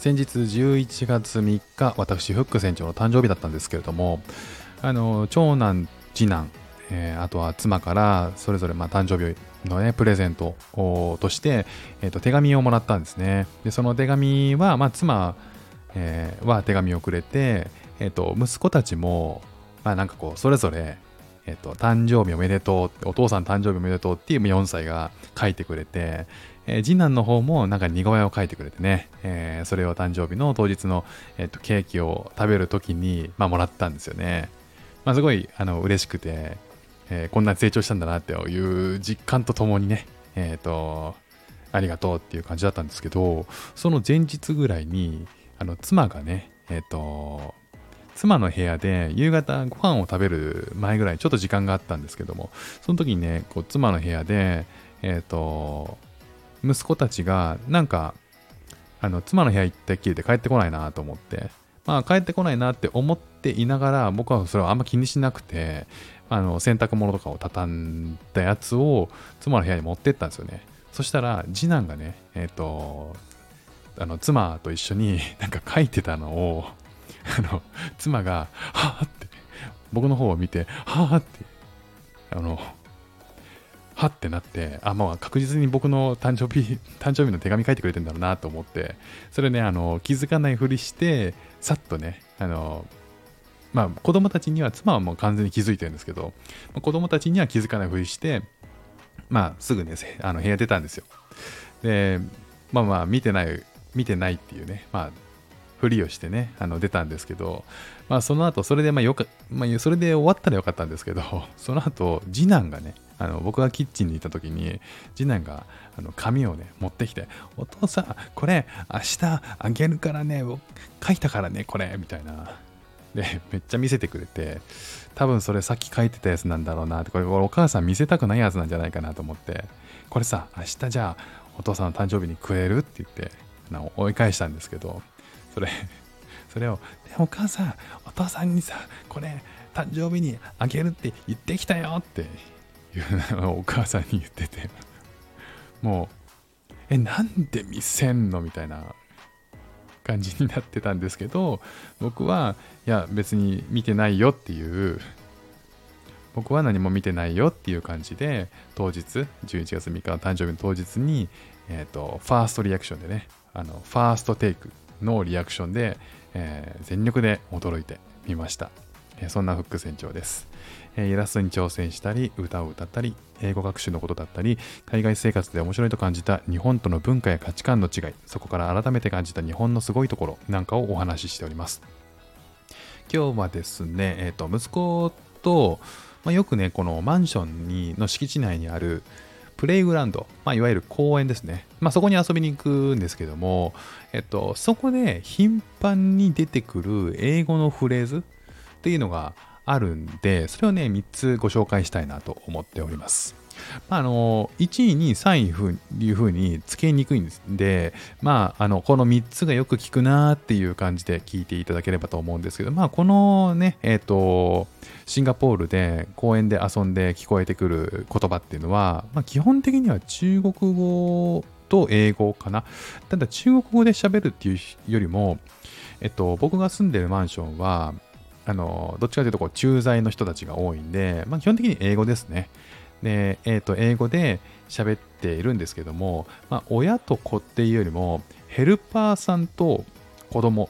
先日11月3日、私、フック船長の誕生日だったんですけれども、あの長男、次男、えー、あとは妻からそれぞれまあ誕生日のね、プレゼントとして、えー、と手紙をもらったんですね。で、その手紙は、まあ、妻、えー、は手紙をくれて、えー、と息子たちも、まあ、なんかこう、それぞれ、えっ、と、誕生日おめでとう、お父さん誕生日おめでとうっていう4歳が書いてくれて、えー、次男の方もなんか似声を書いてくれてね、えー、それを誕生日の当日の、えーと、ケーキを食べる時に、まあ、もらったんですよね。まあ、すごいあの嬉しくて、えー、こんな成長したんだなっていう実感とともにね、えっ、と、ありがとうっていう感じだったんですけど、その前日ぐらいに、あの妻がね、えっ、と、妻の部屋で夕方ご飯を食べる前ぐらいちょっと時間があったんですけどもその時にねこう妻の部屋でえっ、ー、と息子たちがなんかあの妻の部屋行ったっきりで帰ってこないなと思ってまあ帰ってこないなって思っていながら僕はそれをあんま気にしなくてあの洗濯物とかを畳んだやつを妻の部屋に持ってったんですよね。そしたら次男がねえっ、ー、とあの妻と一緒になんか書いてたのを あの、妻が、はぁって、僕の方を見て、はぁって、あの、はってなって、あ、まあ確実に僕の誕生日、誕生日の手紙書いてくれてんだろうなと思って、それね、あの、気づかないふりして、さっとね、あの、まあ子供たちには、妻はもう完全に気づいてるんですけど、子供たちには気づかないふりして、まあすぐね、あの部屋出たんですよ。で、まあまあ見てない、見てないっていうね、まあふりをしてね、あの出たんですけど、まあその後、それでまあよか、まあそれで終わったらよかったんですけど、その後、次男がね、あの僕がキッチンにいた時に、次男があの紙をね、持ってきて、お父さん、これ明日あげるからね、書いたからね、これ、みたいな。で、めっちゃ見せてくれて、多分それさっき書いてたやつなんだろうなって、これお母さん見せたくないやつなんじゃないかなと思って、これさ、明日じゃあお父さんの誕生日に食える？って言って、追い返したんですけど、それ、それを、お母さん、お父さんにさ、これ、誕生日にあげるって言ってきたよっていうのを お母さんに言ってて、もう、え、なんで見せんのみたいな感じになってたんですけど、僕は、いや、別に見てないよっていう、僕は何も見てないよっていう感じで、当日、11月3日の誕生日の当日に、えっ、ー、と、ファーストリアクションでね、あの、ファーストテイクのリアクションで、えー、全力で驚いてみました。えー、そんなフック船長です、えー、イラストに挑戦したり、歌を歌ったり、英語学習のことだったり、海外生活で面白いと感じた日本との文化や価値観の違い、そこから改めて感じた日本のすごいところなんかをお話ししております。今日はですね、えっ、と、息子と、まあ、よくね、このマンションにの敷地内にある、プレイグラウンド、まあ、いわゆる公園ですね。まあ、そこに遊びに行くんですけども、えっと、そこで頻繁に出てくる英語のフレーズっていうのがあるんで、それをね、3つご紹介したいなと思っております。まあ、あの、1位、2位、3位ふいう風につけにくいんですで、まあ、あの、この3つがよく聞くなーっていう感じで聞いていただければと思うんですけど、まあ、このね、えっ、ー、と、シンガポールで公園で遊んで聞こえてくる言葉っていうのは、まあ、基本的には中国語と英語かな。ただ中国語で喋るっていうよりも、えっと、僕が住んでるマンションは、あの、どっちかというとこう駐在の人たちが多いんで、まあ、基本的に英語ですね。で、え、ー、と、英語で喋っているんですけども、まあ、親と子っていうよりも、ヘルパーさんと子供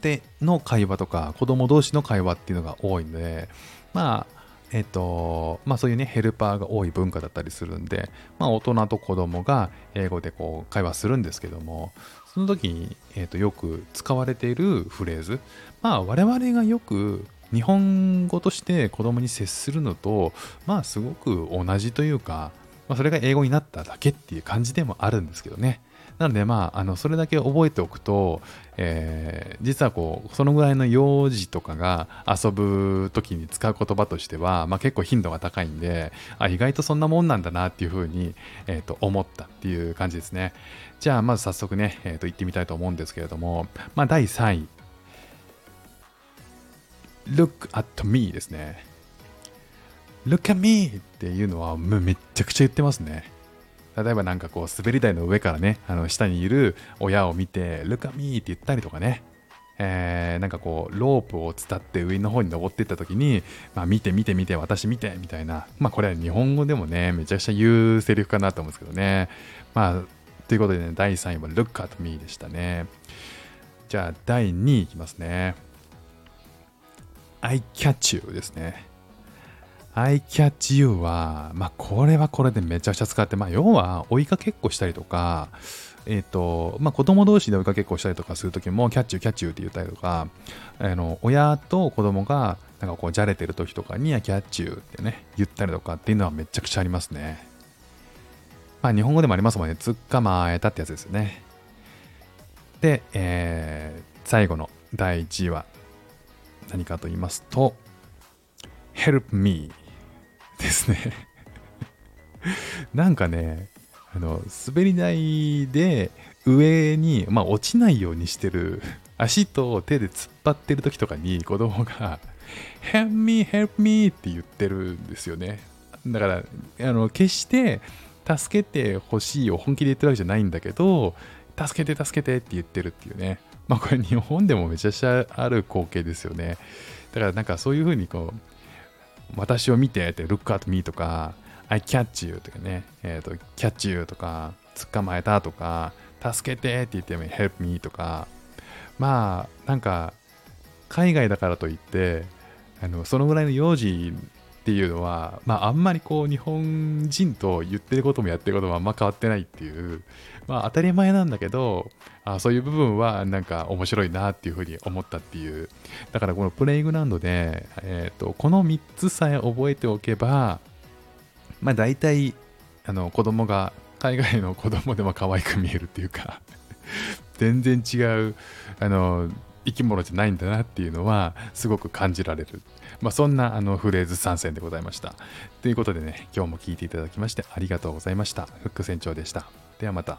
での会話とか、子供同士の会話っていうのが多いので、まあ、えっ、と、まあそういうね、ヘルパーが多い文化だったりするんで、まあ大人と子供が英語でこう会話するんですけども、その時に、えー、とよく使われているフレーズ、まあ我々がよく日本語として子供に接するのと、まあすごく同じというか、まあ、それが英語になっただけっていう感じでもあるんですけどね。なのでまあ、あのそれだけ覚えておくと、えー、実はこう、そのぐらいの幼児とかが遊ぶ時に使う言葉としては、まあ、結構頻度が高いんで、あ、意外とそんなもんなんだなっていうふうに、えー、と思ったっていう感じですね。じゃあまず早速ね、えー、と行ってみたいと思うんですけれども、まあ、第3位。Look at me ですね。look at me っていうのはめっちゃくちゃ言ってますね。例えばなんかこう滑り台の上からね、あの下にいる親を見て、Look at me って言ったりとかね、えー、なんかこう、ロープを伝って上の方に登っていった時に、まあ見て見て見て、私見てみたいな、まあこれは日本語でもね、めちゃくちゃ言うセリフかなと思うんですけどね。まあ、ということでね、第3位は Look at me でしたね。じゃあ第2位いきますね。I catch you ですね。I catch you は、まあこれはこれでめちゃくちゃ使って、まあ要は追いかけっこしたりとか、えっ、ー、と、まあ子供同士で追いかけっこしたりとかするときも、キャッチューキャッチューって言ったりとか、あの、親と子供がなんかこうじゃれてる時とかに、キャッチューってね、言ったりとかっていうのはめちゃくちゃありますね。まあ日本語でもありますもんね、つっかまえたってやつですよね。で、えー、最後の第1位は何かと言いますと、Help me ですね なんかね、あの、滑り台で上に、まあ落ちないようにしてる、足と手で突っ張ってる時とかに子供が、Help me, help me って言ってるんですよね。だから、あの、決して助けてほしいを本気で言ってるわけじゃないんだけど、助けて助けてって言ってるっていうね。まあこれ日本でもめちゃくちゃある光景ですよね。だからなんかそういうふうにこう、私を見てって、look at me とか、I catch you とかね、えっ、ー、と、catch you とか、捕まえたとか、助けてって言っても help me とか、まあ、なんか、海外だからといって、あのそのぐらいの幼児っていうのは、まあ、あんまりこう日本人と言ってることもやってることもあんま変わってないっていう、まあ、当たり前なんだけどあそういう部分はなんか面白いなっていうふうに思ったっていう。だからこのプレイグラウンドで、えーと、この3つさえ覚えておけばまあ大体あの子供が海外の子供でも可愛く見えるっていうか全然違うあの生き物じゃないんだなっていうのはすごく感じられる。まあ、そんなあのフレーズ参戦でございました。ということでね、今日も聞いていただきましてありがとうございました。フック船長でした。ではまた。